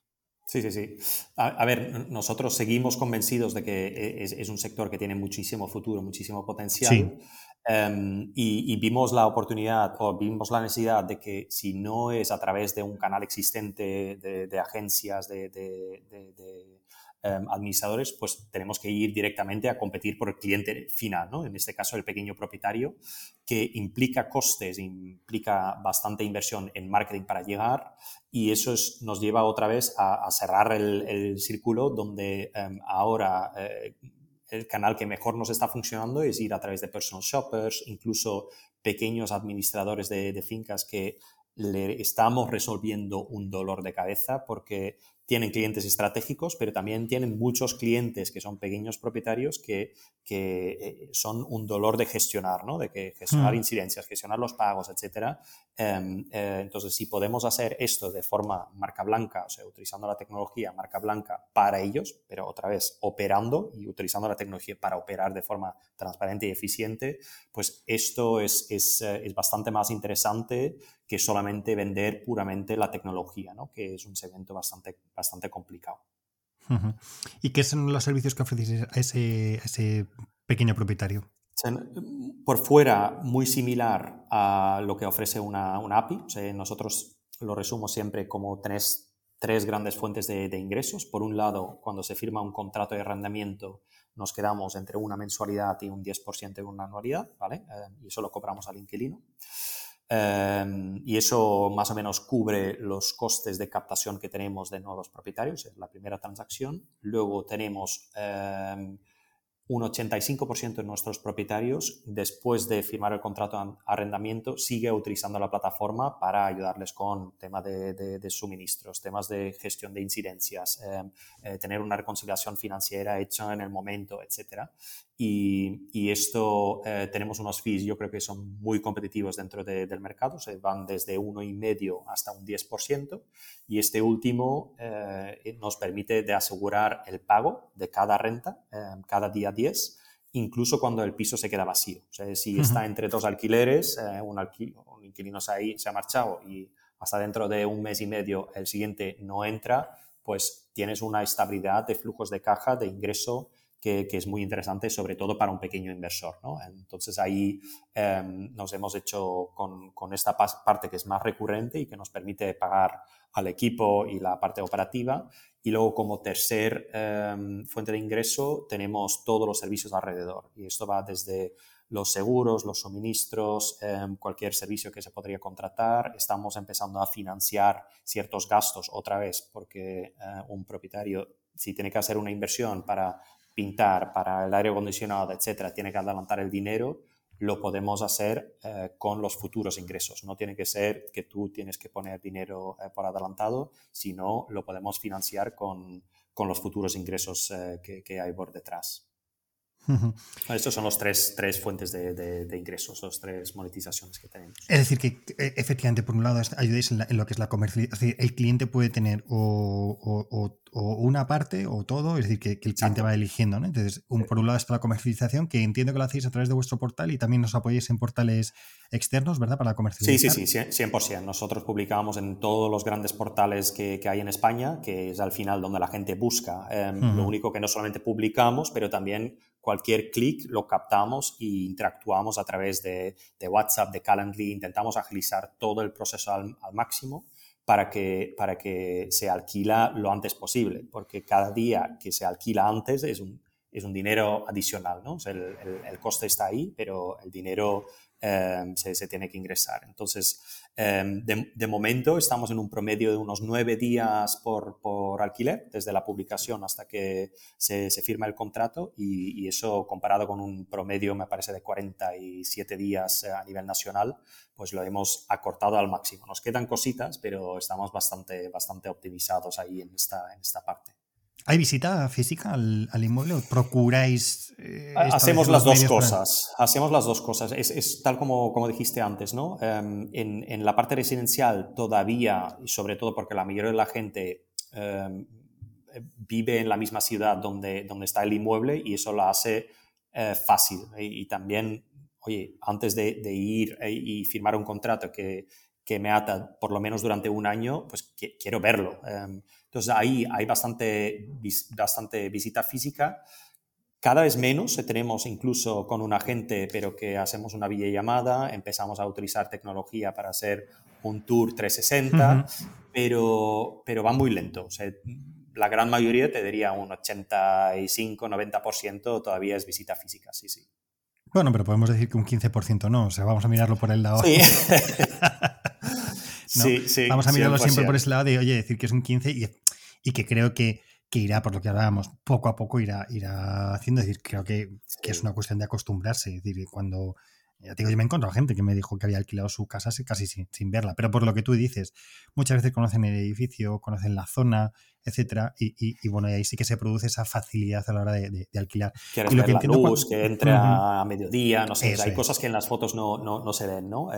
Speaker 3: Sí, sí, sí. A, ver, nosotros seguimos convencidos de que e, es, un sector que tiene muchísimo futuro, muchísimo potencial. Sí. Em, y, vimos la oportunidad o vimos la necesidad de que si no es a través de un canal existente de, agencias, de, em, administradores, pues tenemos que ir directamente a competir por el cliente final, ¿no? en este caso el pequeño propietario, que implica costes, implica bastante inversión en marketing para llegar y eso nos lleva otra vez a, cerrar el, círculo donde em, ahora... Eh, el canal que mejor nos está funcionando es ir a través de personal shoppers, incluso pequeños administradores de, fincas que le estamos resolviendo un dolor de cabeza porque tienen clientes estratégicos, pero también tienen muchos clientes que son pequeños propietarios que, que eh, son un dolor de gestionar, ¿no? De que gestionar hmm. incidencias, gestionar los pagos, etcétera. Em, eh, entonces, si podemos hacer esto de forma marca blanca, o sea, utilizando la tecnología marca blanca para ellos, pero otra vez operando y utilizando la tecnología para operar de forma transparente y eficiente, pues esto es, es, eh, es bastante más interesante que solamente vender puramente la tecnología, ¿no? que es un segmento bastante, bastante complicado.
Speaker 2: ¿Y qué son los servicios que ofrecéis a ese, ese pequeño propietario?
Speaker 3: Por fuera, muy similar a lo que ofrece una, una API. nosotros lo resumo siempre como tres, tres grandes fuentes de, ingresos. Por un lado, cuando se firma un contrato de arrendamiento, nos quedamos entre una mensualidad y un 10% de una anualidad, ¿vale? Eh, y eso lo cobramos al inquilino. Em, y eso más o menos cubre los costes de captación que tenemos de nuevos propietarios, es la primera transacción. Luego tenemos em, un 85% de nuestros propietarios, después de firmar el contrato de arrendamiento, sigue utilizando la plataforma para ayudarles con temas de, suministros, temas de gestión de incidencias, em, eh, tener una reconciliación financiera hecha en el momento, etc. Y, esto eh, tenemos unos fees, yo creo que son muy competitivos dentro del mercado, se van desde 1,5 hasta un 10%, y este último eh, nos permite de asegurar el pago de cada renta em, cada día 10, incluso cuando el piso se queda vacío. O sea, si está entre dos alquileres, eh, un, un, inquilino se ha, se ha marchado y hasta dentro de un mes y medio el siguiente no entra, pues tienes una estabilidad de flujos de caja, de ingreso que, es muy interesante, sobre todo para un pequeño inversor. ¿no? Entonces ahí em, nos hemos hecho con, con, esta parte que es más recurrente y que nos permite pagar al equipo y la parte operativa. Y luego como tercer em, fuente de ingreso tenemos todos los servicios alrededor. Y esto va desde los seguros, los suministros, em, cualquier servicio que se podría contratar. Estamos empezando a financiar ciertos gastos otra vez porque eh, un propietario, si tiene que hacer una inversión para pintar para el aire acondicionado, etcétera, tiene que adelantar el dinero, lo podemos hacer eh, con los futuros ingresos. No tiene que ser que tú tienes que poner dinero eh, por adelantado, sino lo podemos financiar con, con los futuros ingresos eh, que, que, hay por detrás. Estos son los tres, tres fuentes de, de, ingresos, las tres monetizaciones que tenemos.
Speaker 2: Es decir, que efectivamente, por un lado, ayudéis en, lo que es la comercialización. el cliente puede tener o, o o una parte o todo, es decir, que, el cliente va eligiendo. ¿no? Entonces, un, por un lado está la comercialización, que entiendo que lo hacéis a través de vuestro portal y también nos apoyáis en portales externos, ¿verdad? Para comercializar.
Speaker 3: Sí, sí, sí, 100%. Nosotros publicamos en todos los grandes portales que, hay en España, que es al final donde la gente busca. Em, lo único que no solamente publicamos, pero también cualquier clic lo captamos e interactuamos a través de, WhatsApp, de Calendly, intentamos agilizar todo el proceso al máximo para que, para que se alquila lo antes posible, porque cada día que se alquila antes es un, es un dinero adicional, ¿no? el, el, coste está ahí, pero el dinero Em, se, tiene que ingresar. Entonces, em, de, momento estamos en un promedio de unos nueve días por, por alquiler, desde la publicación hasta que se, se firma el contrato y, eso comparado con un promedio, me parece, de 47 días eh, a nivel nacional, pues lo hemos acortado al máximo. Nos quedan cositas, pero estamos bastante, bastante optimizados ahí en esta, en esta parte.
Speaker 2: ¿Hay visita física al, inmueble o procuráis?
Speaker 3: Eh, hacemos las dos cosas. Hacemos las dos cosas. Es, tal como, como, dijiste antes, ¿no? Em, en, la parte residencial todavía, y sobre todo porque la mayoría de la gente em, vive en la misma ciudad donde, donde está el inmueble y eso lo hace eh, fácil. Y, también, oye, antes de, ir eh, y firmar un contrato que, que, me ata por lo menos durante un año, pues quiero verlo. Em, entonces ahí hay bastante, bastante visita física. Cada vez menos tenemos incluso con un agente, pero que hacemos una videollamada, empezamos a utilizar tecnología para hacer un tour 360, pero, pero va muy lento. la gran mayoría, te diría un 85-90% todavía es visita física, sí, sí.
Speaker 2: Bueno, pero podemos decir que un 15% no, o sea, vamos a mirarlo por el lado.
Speaker 3: Sí.
Speaker 2: sí, sí, Vamos a mirarlo siempre por ese lado de, oye, decir que es un 15 y y que creo que, que irá, por lo que hablábamos, poco a poco irá, irá haciendo. Es decir, creo que, que es una cuestión de acostumbrarse. Es decir, cuando. Ya te digo, yo me he encontrado gente que me dijo que había alquilado su casa casi sin, sin, verla, pero por lo que tú dices, muchas veces conocen el edificio, conocen la zona, etcétera, y, y, bueno, y ahí sí que se produce esa facilidad a la hora de, de, alquilar.
Speaker 3: Quieres y lo ver que la luz, que entre a mediodía, no sé, hay cosas que en las fotos no, no, no se ven, ¿no?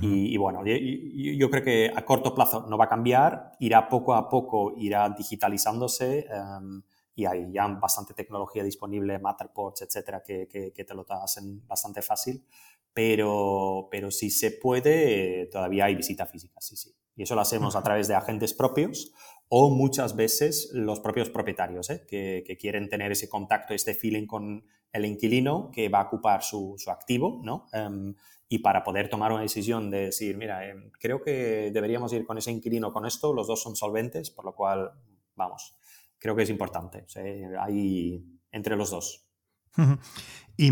Speaker 3: Y, bueno, yo, creo que a corto plazo no va a cambiar, irá poco a poco, irá digitalizándose em, y hay ya bastante tecnología disponible, Matterports, etcétera, que, que, te lo hacen bastante fácil. Pero, pero si se puede, todavía hay visita física, sí, sí. Y eso lo hacemos a través de agentes propios o muchas veces los propios propietarios, ¿eh? que, quieren tener ese contacto, este feeling con el inquilino que va a ocupar su, su activo, ¿no? Em, y para poder tomar una decisión de decir, mira, em, creo que deberíamos ir con ese inquilino con esto, los dos son solventes, por lo cual, vamos, creo que es importante, ahí entre los dos.
Speaker 2: y,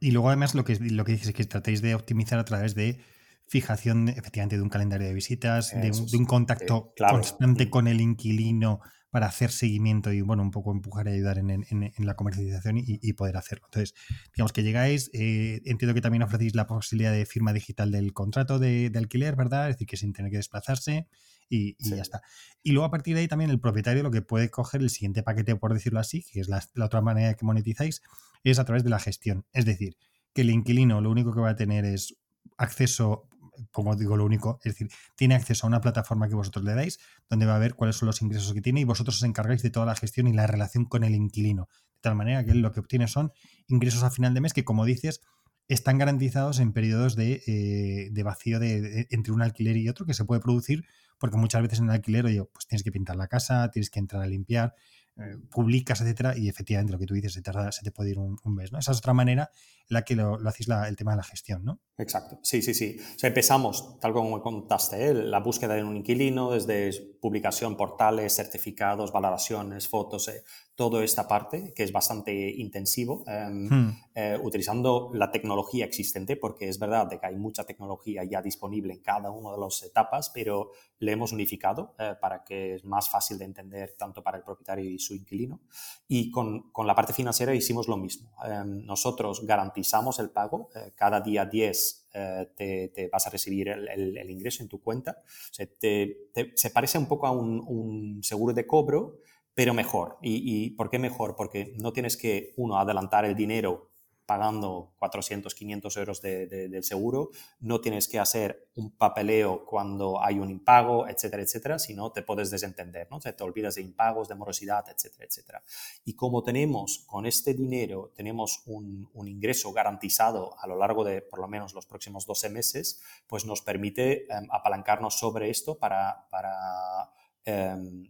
Speaker 2: y, luego además lo que, lo que dices es que tratéis de optimizar a través de fijación efectivamente de un calendario de visitas, de un, contacto constante con el inquilino para hacer seguimiento y, bueno, un poco empujar y ayudar en, la comercialización y, poder hacerlo. Entonces, digamos que llegáis, eh, entiendo que también ofrecéis la posibilidad de firma digital del contrato de, alquiler, ¿verdad? Es decir, que sin tener que desplazarse y, ya está. Y luego a partir de ahí también el propietario lo que puede coger el siguiente paquete, por decirlo así, que es la, la otra manera que monetizáis, es a través de la gestión. Es decir, que el inquilino lo único que va a tener es acceso como digo, lo único, es decir, tiene acceso a una plataforma que vosotros le dais, donde va a ver cuáles son los ingresos que tiene y vosotros os encargáis de toda la gestión y la relación con el inquilino. De tal manera que lo que obtiene son ingresos a final de mes que, como dices, están garantizados en periodos de, eh, vacío de, entre un alquiler y otro que se puede producir, porque muchas veces en el alquiler, oye, pues tienes que pintar la casa, tienes que entrar a limpiar, eh, publicas, etcétera, y efectivamente lo que tú dices, se, se te puede ir un, mes, ¿no? Esa es otra manera en la que lo, lo hacéis el tema de la gestión, ¿no?
Speaker 3: Exacto, sí, sí, sí. O sea, empezamos, tal como me contaste, ¿eh? la búsqueda de un inquilino, desde publicación, portales, certificados, valoraciones, fotos, eh, toda esta parte, que es bastante intensivo, em, hmm. eh, utilizando la tecnología existente, porque es verdad de que hay mucha tecnología ya disponible en cada una de las etapas, pero le hemos unificado para que es más fácil de entender tanto para el propietario y su inquilino. Y con, con la parte financiera hicimos lo mismo. Em, nosotros garantizamos el pago cada día 10 eh, te, vas a recibir el, ingreso en tu cuenta. se parece un poco a un, seguro de cobro, pero mejor. ¿Y, ¿Y por qué mejor? Porque no tienes que, uno, adelantar el dinero pagando 400, 500 euros de, del seguro, no tienes que hacer un papeleo cuando hay un impago, etcétera, etcétera, sino te puedes desentender, ¿no? te olvidas de impagos, de morosidad, etcétera, etcétera. Y como tenemos con este dinero, tenemos un, un, ingreso garantizado a lo largo de por lo menos los próximos 12 meses, pues nos permite em, apalancarnos sobre esto para, para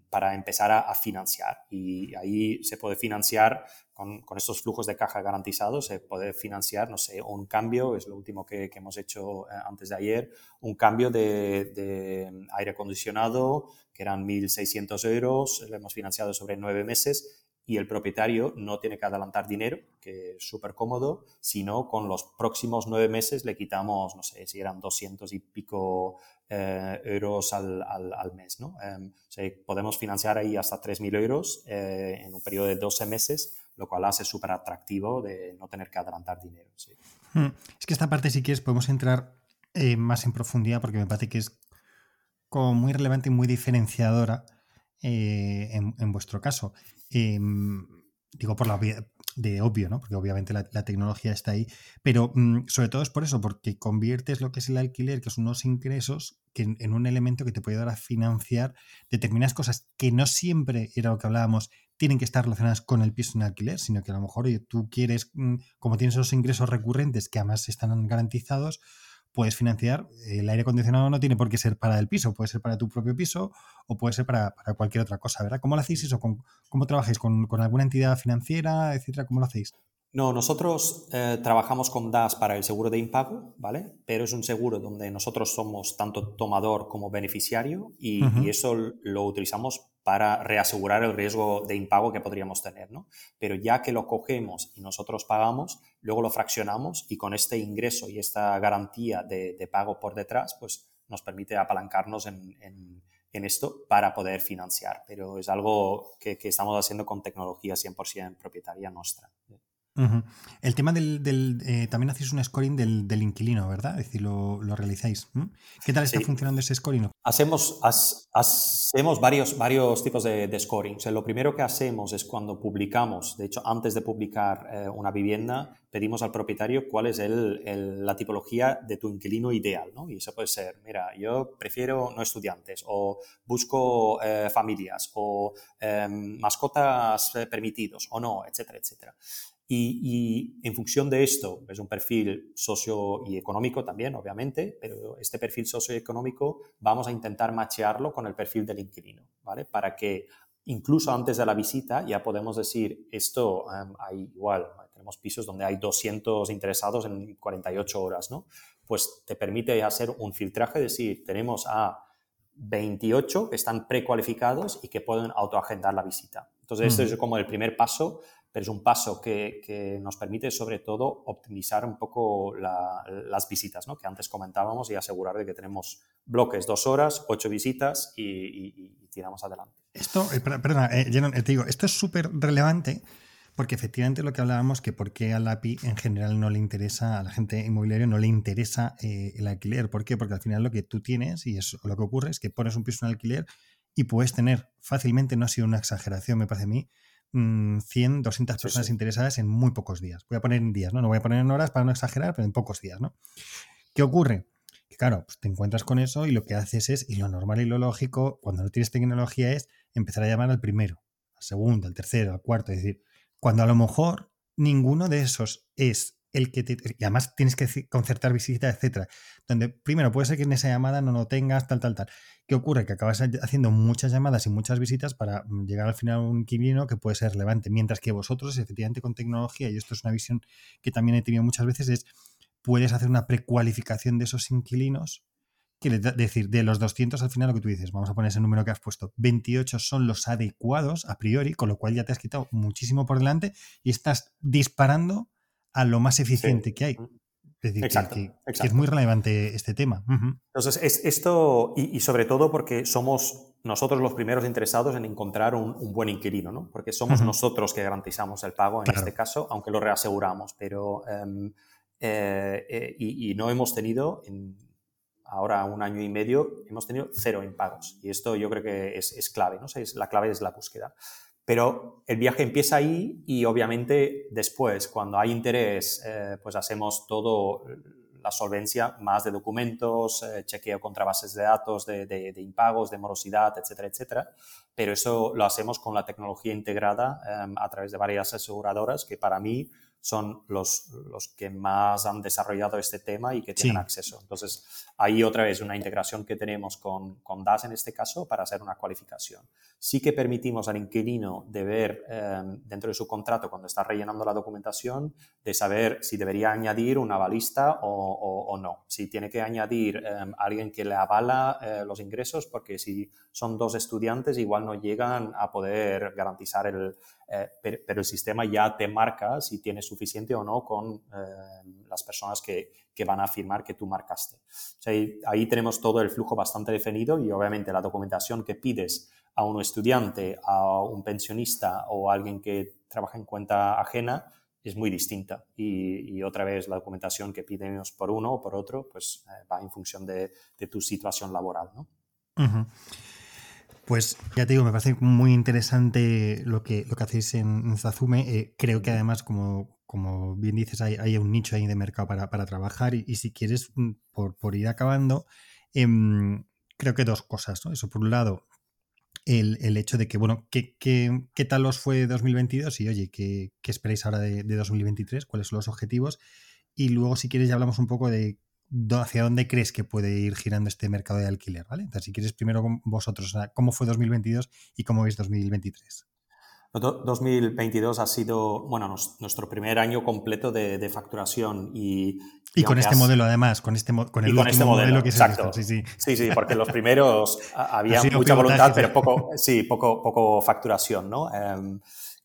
Speaker 3: para empezar a, financiar. Y ahí se puede financiar con, estos flujos de caja garantizados, se puede financiar, no sé, un cambio, es lo último que, hemos hecho eh, antes de ayer, un cambio de, de aire acondicionado, que eran 1.600 euros, lo hemos financiado sobre nueve meses y el propietario no tiene que adelantar dinero, que es súper cómodo, sino con los próximos nueve meses le quitamos, no sé, si eran 200 y pico eh, euros al, al, mes. ¿no? Sea, podemos financiar ahí hasta 3.000 euros eh, en un periodo de 12 meses, lo cual hace súper atractivo de no tener que adelantar dinero.
Speaker 2: Hmm. Es que esta parte, si quieres, podemos entrar eh, más en profundidad porque me parece que es como muy relevante y muy diferenciadora en, en vuestro caso. Em, digo por la de obvio, ¿no? Porque obviamente la, tecnología está ahí, pero mm, sobre todo es por eso, porque conviertes lo que es el alquiler, que son unos ingresos, en, un elemento que te puede dar a financiar determinadas cosas que no siempre era lo que hablábamos, tienen que estar relacionadas con el piso en alquiler, sino que a lo mejor tú quieres, mm, como tienes esos ingresos recurrentes que además están garantizados, puedes financiar. El aire acondicionado no tiene por qué ser para el piso, puede ser para tu propio piso o puede ser para, cualquier otra cosa, ¿verdad? ¿Cómo lo hacéis eso? ¿Cómo, cómo trabajáis? ¿Con, alguna entidad financiera, etcétera? ¿Cómo lo hacéis?
Speaker 3: No, nosotros eh, trabajamos con DAS para el seguro de impago, ¿vale? Pero es un seguro donde nosotros somos tanto tomador como beneficiario y, y eso lo utilizamos para reasegurar el riesgo de impago que podríamos tener, ¿no? Pero ya que lo cogemos y nosotros pagamos, luego lo fraccionamos y con este ingreso y esta garantía de, pago por detrás, pues nos permite apalancarnos en, esto para poder financiar. Pero es algo que, que estamos haciendo con tecnología 100% propietaria nuestra.
Speaker 2: El tema del, eh, también hacéis un scoring del, inquilino, ¿verdad? Es decir, lo, realizáis. ¿Qué tal está funcionando ese scoring?
Speaker 3: Hacemos, hacemos varios, varios tipos de, scoring. lo primero que hacemos es cuando publicamos, de hecho, antes de publicar eh, una vivienda, pedimos al propietario cuál es el, la tipología de tu inquilino ideal, ¿no? Y eso puede ser, mira, yo prefiero no estudiantes, o busco eh, familias, o mascotas permitidos, o no, etcétera, etcétera. Y, en función de esto, es un perfil socio y económico también, obviamente, pero este perfil socioeconómico vamos a intentar machearlo con el perfil del inquilino, ¿vale? Para que incluso antes de la visita ya podemos decir, esto em, hay igual, tenemos pisos donde hay 200 interesados en 48 horas, ¿no? Pues te permite hacer un filtraje, decir, tenemos a 28 que están precualificados y que pueden autoagendar la visita. Entonces, esto es como el primer paso pero es un paso que, nos permite sobre todo optimizar un poco las visitas, ¿no? que antes comentábamos y asegurar de que tenemos bloques, dos horas, ocho visitas y, tiramos adelante.
Speaker 2: Esto, eh, perdona, eh, eh, te digo, esto es súper relevante porque efectivamente lo que hablábamos, que por qué al API en general no le interesa, a la gente inmobiliaria no le interesa el alquiler. ¿Por qué? Porque al final lo que tú tienes, y es lo que ocurre, es que pones un piso en alquiler y puedes tener fácilmente, no ha sido una exageración, me parece a mí, 100, 200 personas interesadas en muy pocos días. Voy a poner en días, ¿no? No voy a poner en horas para no exagerar, pero en pocos días, ¿no? ¿Qué ocurre? Que claro, pues te encuentras con eso y lo que haces es, y lo normal y lo lógico, cuando no tienes tecnología, es empezar a llamar al primero, al segundo, al tercero, al cuarto. Es decir, cuando a lo mejor ninguno de esos es el que te. Y además tienes que concertar visitas, etcétera. Donde primero puede ser que en esa llamada no lo tengas, tal, tal, tal. ¿Qué ocurre? Que acabas haciendo muchas llamadas y muchas visitas para mm, llegar al final a un inquilino que puede ser relevante. Mientras que vosotros, efectivamente, con tecnología, y esto es una visión que también he tenido muchas veces, es puedes hacer una precualificación de esos inquilinos. Quiere decir, de los 200 al final lo que tú dices, vamos a poner ese número que has puesto, 28 son los adecuados a priori, con lo cual ya te has quitado muchísimo por delante y estás disparando a lo más eficiente que hay. Es decir, que, es muy relevante este tema.
Speaker 3: Entonces, es esto, y, sobre todo porque somos nosotros los primeros interesados en encontrar un, buen inquilino, ¿no? Porque somos nosotros que garantizamos el pago en este caso, aunque lo reaseguramos, pero em, eh, eh, y, no hemos tenido, en, ahora un año y medio, hemos tenido cero impagos. Y esto yo creo que es, es clave, ¿no? es, la clave es la búsqueda. Pero el viaje empieza ahí y obviamente después, cuando hay interés, eh, pues hacemos todo la solvencia más de documentos, eh, chequeo contra bases de datos de, de, impagos, de morosidad, etcétera, etcétera. Pero eso lo hacemos con la tecnología integrada em, a través de varias aseguradoras que para mí son los, los que más han desarrollado este tema y que tienen acceso. Entonces, ahí otra vez una integración que tenemos con, con DAS en este caso para hacer una cualificación. Sí que permitimos al inquilino de ver em, dentro de su contrato cuando está rellenando la documentación, de saber si debería añadir una balista o, o, no. Si tiene que añadir em, alguien que le avala eh, los ingresos, porque si son dos estudiantes igual no llegan a poder garantizar el, eh, pero, el sistema ya te marca si tienes suficiente o no con em, las personas que, que, van a afirmar que tú marcaste. ahí, ahí, tenemos todo el flujo bastante definido y obviamente la documentación que pides a un estudiante, a un pensionista o a alguien que trabaja en cuenta ajena es muy distinta. Y, otra vez la documentación que pidemos por uno o por otro, pues eh, va en función de, tu situación laboral. ¿no?
Speaker 2: Pues ya te digo, me parece muy interesante lo que, lo que hacéis en, Zazume. Eh, creo que además, como, como bien dices, hay, hay, un nicho ahí de mercado para, para trabajar y, si quieres, mm, por, por ir acabando, em, creo que dos cosas. ¿no? Eso por un lado, el, hecho de que, bueno, ¿qué, qué, tal os fue 2022? Y oye, ¿qué, qué esperáis ahora de, 2023? ¿Cuáles son los objetivos? Y luego, si quieres, ya hablamos un poco de hacia dónde crees que puede ir girando este mercado de alquiler, ¿vale? Entonces, si quieres, primero vosotros, ¿cómo fue 2022 y cómo veis 2023?
Speaker 3: 2022 ha sido, bueno, nuestro primer año completo de, facturación y...
Speaker 2: Y, con este modelo además, con este, con el
Speaker 3: con este modelo, que exacto. sí, sí. sí, sí, porque los primeros había mucha voluntad, pero poco, sí, poco, poco facturación, ¿no? Em,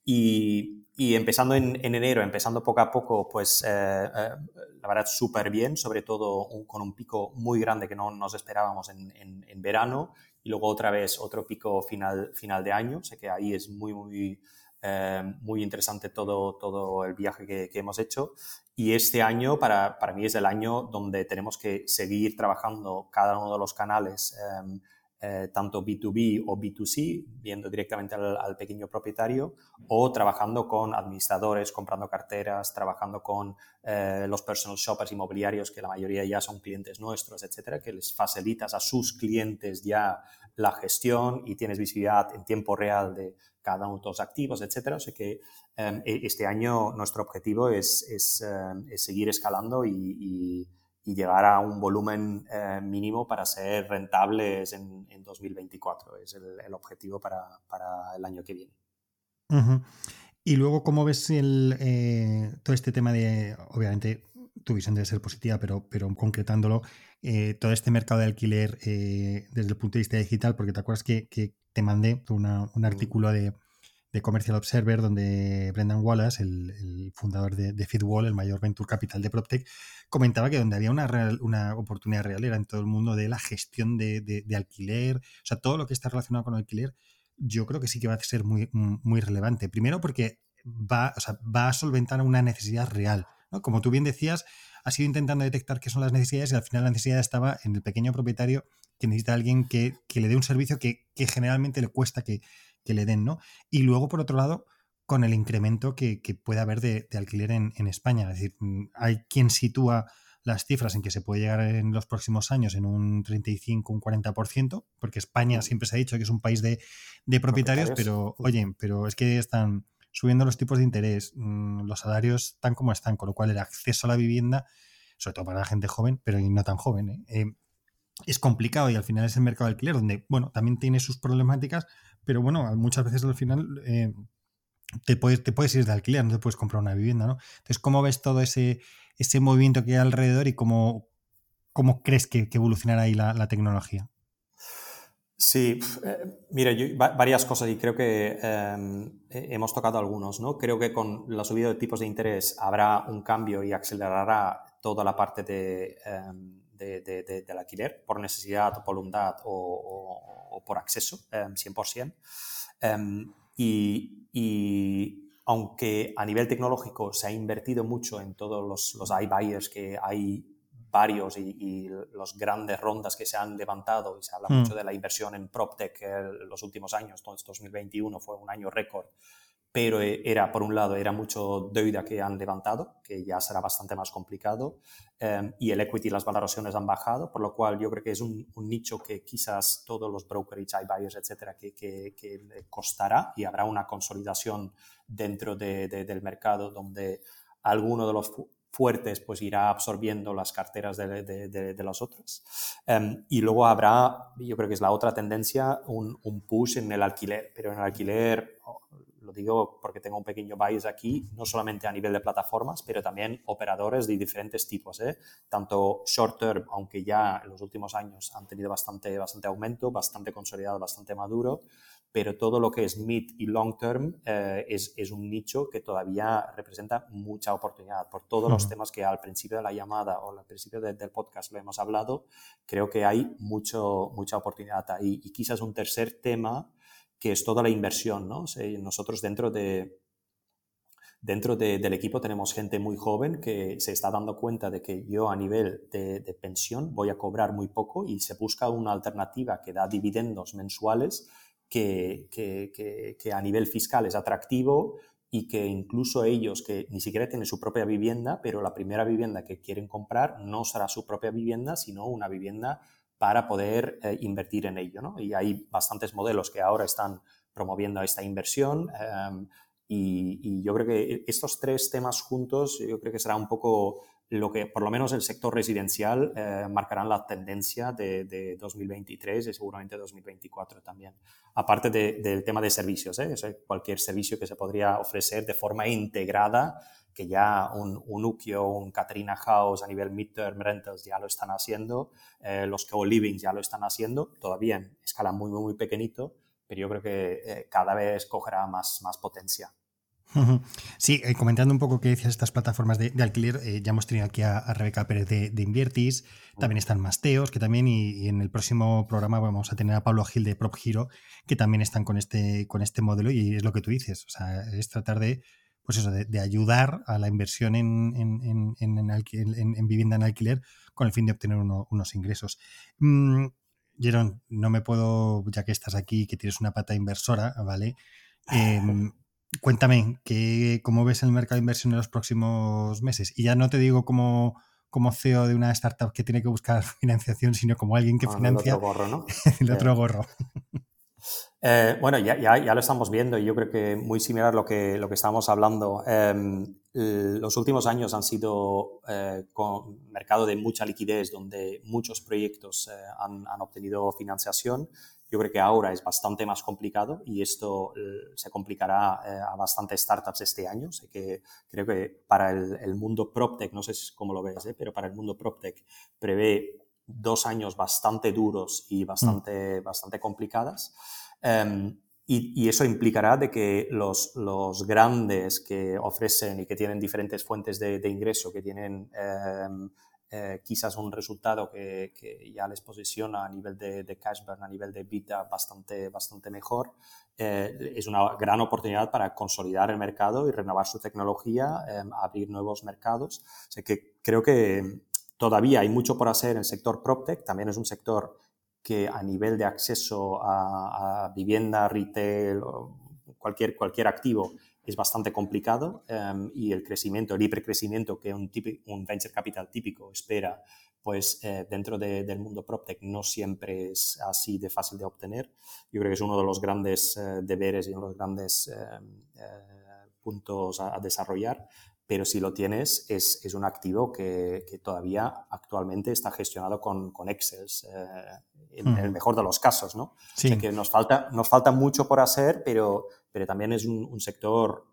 Speaker 3: y, y, empezando en, en, enero, empezando poco a poco, pues eh, eh, la verdad súper bien, sobre todo con un pico muy grande que no nos esperábamos en, en, en verano y luego otra vez otro pico final, final de año. Sé que ahí es muy, muy, eh, muy interesante todo, todo el viaje que, que, hemos hecho. Y este año para, para, mí es el año donde tenemos que seguir trabajando cada uno de los canales. Eh, eh, tanto B2B o B2C, viendo directamente al, pequeño propietario, o trabajando con administradores, comprando carteras, trabajando con eh, los personal shoppers inmobiliarios, que la mayoría ya son clientes nuestros, etcétera, que les facilitas a sus clientes ya la gestión y tienes visibilidad en tiempo real de cada uno de los activos, etcétera. O que em, e, este año nuestro objetivo es, es, em, seguir escalando y llegar a un volumen eh, mínimo para ser rentables en, en 2024. Es el, el objetivo para, para, el año que viene.
Speaker 2: Y luego, ¿cómo ves el, eh, todo este tema de, obviamente, tu visión debe ser positiva, pero, pero concretándolo, eh, todo este mercado de alquiler desde el punto de vista digital, porque te acuerdas que, que te mandé una, un artículo de, de Commercial Observer, donde Brendan Wallace, el, fundador de, de Feedwall, el mayor venture capital de PropTech, comentaba que donde había una, una oportunidad real era en todo el mundo de la gestión de, alquiler, o sea, todo lo que está relacionado con alquiler, yo creo que sí que va a ser muy, muy relevante. Primero porque va, va a solventar una necesidad real. ¿no? Como tú bien decías, ha sido intentando detectar qué son las necesidades y al final la necesidad estaba en el pequeño propietario que necesita a alguien que, le dé un servicio que, que generalmente le cuesta que, que le den, ¿no? Y luego, por otro lado, con el incremento que, que puede haber de, alquiler en, España. Es decir, mm, hay quien sitúa las cifras en que se puede llegar en los próximos años en un 35, un 40%, porque España siempre se ha dicho que es un país de, propietarios, pero oye, pero es que están subiendo los tipos de interés, mm, los salarios están como están, con lo cual el acceso a la vivienda, sobre todo para la gente joven, pero no tan joven, ¿eh? Eh, es complicado y al final es el mercado de alquiler donde, bueno, también tiene sus problemáticas, pero bueno, muchas veces al final eh, te, puedes, te puedes ir de alquiler, no te puedes comprar una vivienda, ¿no? Entonces, ¿cómo ves todo ese, ese movimiento que hay alrededor y cómo, cómo crees que, evolucionará ahí la, tecnología?
Speaker 3: Sí, eh, mira, varias cosas y creo que em, hemos tocado algunos, ¿no? Creo que con la subida de tipos de interés habrá un cambio y acelerará toda la parte de, em, del alquiler por necesidad, voluntad o o por acceso, 100%. Em, em, y, aunque a nivel tecnológico se ha invertido mucho en todos los, los iBuyers, que hay varios y, los grandes rondas que se han levantado, y se habla mucho mm. de la inversión en PropTech en los últimos años, entonces 2021 fue un año récord pero eh, era, por un lado, era mucho deuda que han levantado, que ya será bastante más complicado, em, y el equity y las valoraciones han bajado, por lo cual yo creo que es un, nicho que quizás todos los brokerage, iBuyers, etcétera, que, que, que, costará y habrá una consolidación dentro de, del mercado donde alguno de los fuertes pues irá absorbiendo las carteras de, de, las otras. Em, y luego habrá, yo creo que es la otra tendencia, un, un, push en el alquiler, pero en el alquiler lo digo porque tengo un pequeño bias aquí, no solamente a nivel de plataformas, pero también operadores de diferentes tipos, ¿eh? tanto short term, aunque ya en los últimos años han tenido bastante, bastante aumento, bastante consolidado, bastante maduro, pero todo lo que es mid y long term eh, es, es, un nicho que todavía representa mucha oportunidad. Por todos los temas que al principio de la llamada o al principio del podcast lo hemos hablado, creo que hay mucho, mucha oportunidad ahí. Y quizás un tercer tema que es toda la inversión. ¿no? nosotros dentro, de, dentro del equipo tenemos gente muy joven que se está dando cuenta de que yo a nivel de, pensión voy a cobrar muy poco y se busca una alternativa que da dividendos mensuales que, que, a nivel fiscal es atractivo y que incluso ellos que ni siquiera tienen su propia vivienda, pero la primera vivienda que quieren comprar no será su propia vivienda, sino una vivienda para poder eh, invertir en ello. ¿no? Y hay bastantes modelos que ahora están promoviendo esta inversión em, y, yo creo que estos tres temas juntos, yo creo que será un poco lo que, por lo menos el sector residencial, eh, marcarán la tendencia de, 2023 y seguramente 2024 también. Aparte del tema de servicios, ¿eh? cualquier servicio que se podría ofrecer de forma integrada que ya un, un Ukio, un Katrina House a nivel midterm rentals ya lo están haciendo, eh, los co-living ya lo están haciendo, todavía en escala muy, muy, muy pequeñito, pero yo creo que eh, cada vez cogerá más, más potencia.
Speaker 2: Sí, eh, comentando un poco qué decías estas plataformas de, alquiler, ya hemos tenido aquí a, Rebeca Pérez de, Inviertis, también están Masteos, que también, y, en el próximo programa vamos a tener a Pablo Gil de Prop Giro, que también están con este, con este modelo, y es lo que tú dices, o sea, es tratar de pues eso, de, ayudar a la inversión en, en, vivienda en alquiler con el fin de obtener unos ingresos. Mm, no me puedo, ya que estás aquí, que tienes una pata inversora, ¿vale? Em, cuéntame, ¿qué, ¿cómo ves el mercado de inversión en los próximos meses? Y ya no te digo como, como CEO de una startup que tiene que buscar financiación, sino como alguien que financia.
Speaker 3: El otro gorro, ¿no?
Speaker 2: el otro gorro.
Speaker 3: Eh, bueno, ya, ya, ya, lo estamos viendo y yo creo que muy similar a lo que, lo que estábamos hablando. Em, los últimos años han sido eh, con mercado de mucha liquidez, donde muchos proyectos eh, han, han, obtenido financiación. Yo creo que ahora es bastante más complicado y esto se complicará a bastantes startups este año. Sé que creo que para el, el mundo PropTech, no sé cómo lo ves, pero para el mundo PropTech prevé dos años bastante duros y bastante, mm. bastante complicadas. Em, y, eso implicará de que los, los, grandes que ofrecen y que tienen diferentes fuentes de, ingreso, que tienen em, eh, quizás un resultado que, que, ya les posiciona a nivel de, de, cash burn, a nivel de beta bastante, bastante mejor, eh, es una gran oportunidad para consolidar el mercado y renovar su tecnología, em, abrir nuevos mercados. O que creo que todavía hay mucho por hacer en el sector PropTech, también es un sector que a nivel de acceso a, vivienda, retail, cualquier, cualquier activo es bastante complicado em, y el crecimiento, el hipercrecimiento que un, un venture capital típico espera, pues eh, dentro del mundo PropTech no siempre es así de fácil de obtener. Yo creo que es uno de los grandes eh, deberes y uno de los grandes em, eh, puntos a, desarrollar, pero si lo tienes, es, es un activo que, que, todavía actualmente está gestionado con, con Excel en, el mejor de los casos, ¿no? Sí. que nos falta, nos falta mucho por hacer, pero, pero también es un, sector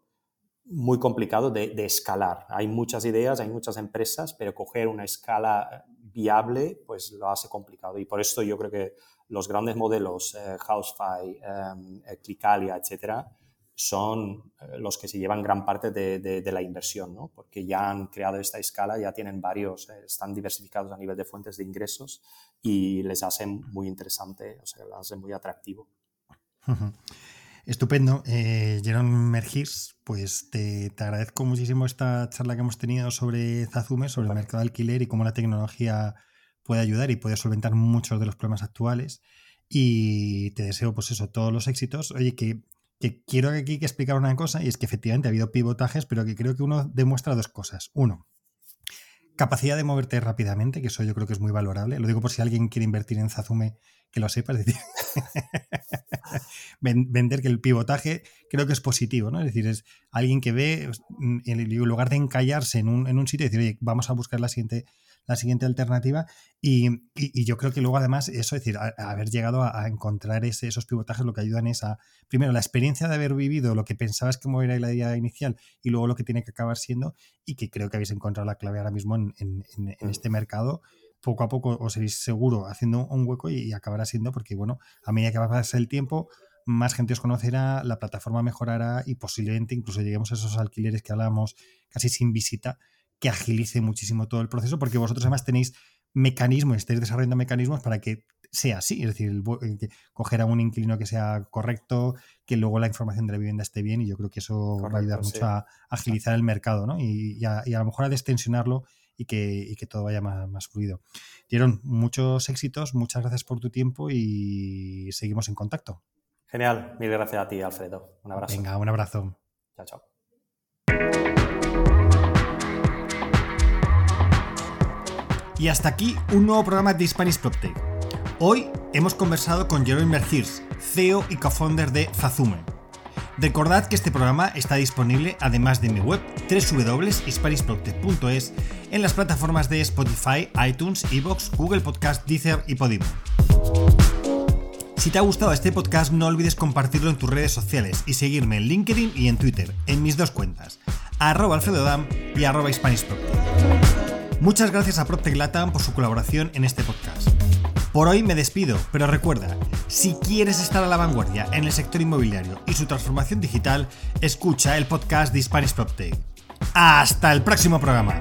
Speaker 3: muy complicado de, escalar. Hay muchas ideas, hay muchas empresas, pero coger una escala viable, pues lo hace complicado. Y por esto yo creo que los grandes modelos, eh, Housefy, eh, Clicalia, etcétera, son eh, los que se llevan gran parte de, la inversión, ¿no? porque ya han creado esta escala, ya tienen varios, eh, están diversificados a nivel de fuentes de ingresos y les hacen muy interesante, o sea, les hacen muy atractivo.
Speaker 2: Estupendo. Eh, Jerón Mergis, pues te, agradezco muchísimo esta charla que hemos tenido sobre Zazume, sobre el mercado de alquiler y cómo la tecnología puede ayudar y puede solventar muchos de los problemas actuales. Y te deseo, pues eso, todos los éxitos. Oye, que que quiero aquí que explicar una cosa y es que efectivamente ha habido pivotajes, pero que creo que uno demuestra dos cosas. Uno, capacidad de moverte rápidamente, que eso yo creo que es muy valorable. Lo digo por si alguien quiere invertir en Zazume, que lo sepa. Es decir, vender que el pivotaje creo que es positivo, ¿no? Es decir, es alguien que ve, en lugar de encallarse en un, en un sitio y decir, oye, vamos a buscar la siguiente la siguiente alternativa. Y, yo creo que luego, además, eso, es decir, haber llegado a, encontrar ese, esos pivotajes, lo que ayudan es a, primero, la experiencia de haber vivido lo que pensabas que era la idea inicial y luego lo que tiene que acabar siendo, y que creo que habéis encontrado la clave ahora mismo en, mm. este mercado poco a poco os seréis seguro haciendo un hueco y, acabará siendo porque, bueno, a medida que va a pasar el tiempo, más gente os conocerá, la plataforma mejorará y posiblemente incluso lleguemos a esos alquileres que hablábamos casi sin visita, que agilice muchísimo todo el proceso, porque vosotros además tenéis mecanismos, estáis desarrollando mecanismos para que sea así, es decir, coger a un inquilino que sea correcto, que luego la información de la vivienda esté bien, y yo creo que eso va a ayudar mucho a agilizar el mercado, ¿no? Y, a, lo mejor a destensionarlo y que, que todo vaya más, más fluido. Dieron muchos éxitos, muchas gracias por tu tiempo y seguimos en contacto.
Speaker 3: Genial, mil gracias a ti, Alfredo. Un abrazo.
Speaker 2: Venga, un abrazo.
Speaker 3: Chao, chao.
Speaker 2: Y hasta aquí un nuevo programa de Spanish PropTech. Hoy hemos conversado con Jerome Merciers, CEO y co-founder de Zazume. Recordad que este programa está disponible, además de mi web, www.hispanishproctech.es, en las plataformas de Spotify, iTunes, Evox, Google Podcast, Deezer y Podimo. Si te ha gustado este podcast, no olvides compartirlo en tus redes sociales y seguirme en LinkedIn y en Twitter, en mis dos cuentas, arroba alfredodam y arroba Muchas gracias a PropTech Latam por su colaboración en este podcast. Por hoy me despido, pero recuerda, si quieres estar a la vanguardia en el sector inmobiliario y su transformación digital, escucha el podcast de Spanish PropTech. ¡Hasta el próximo programa!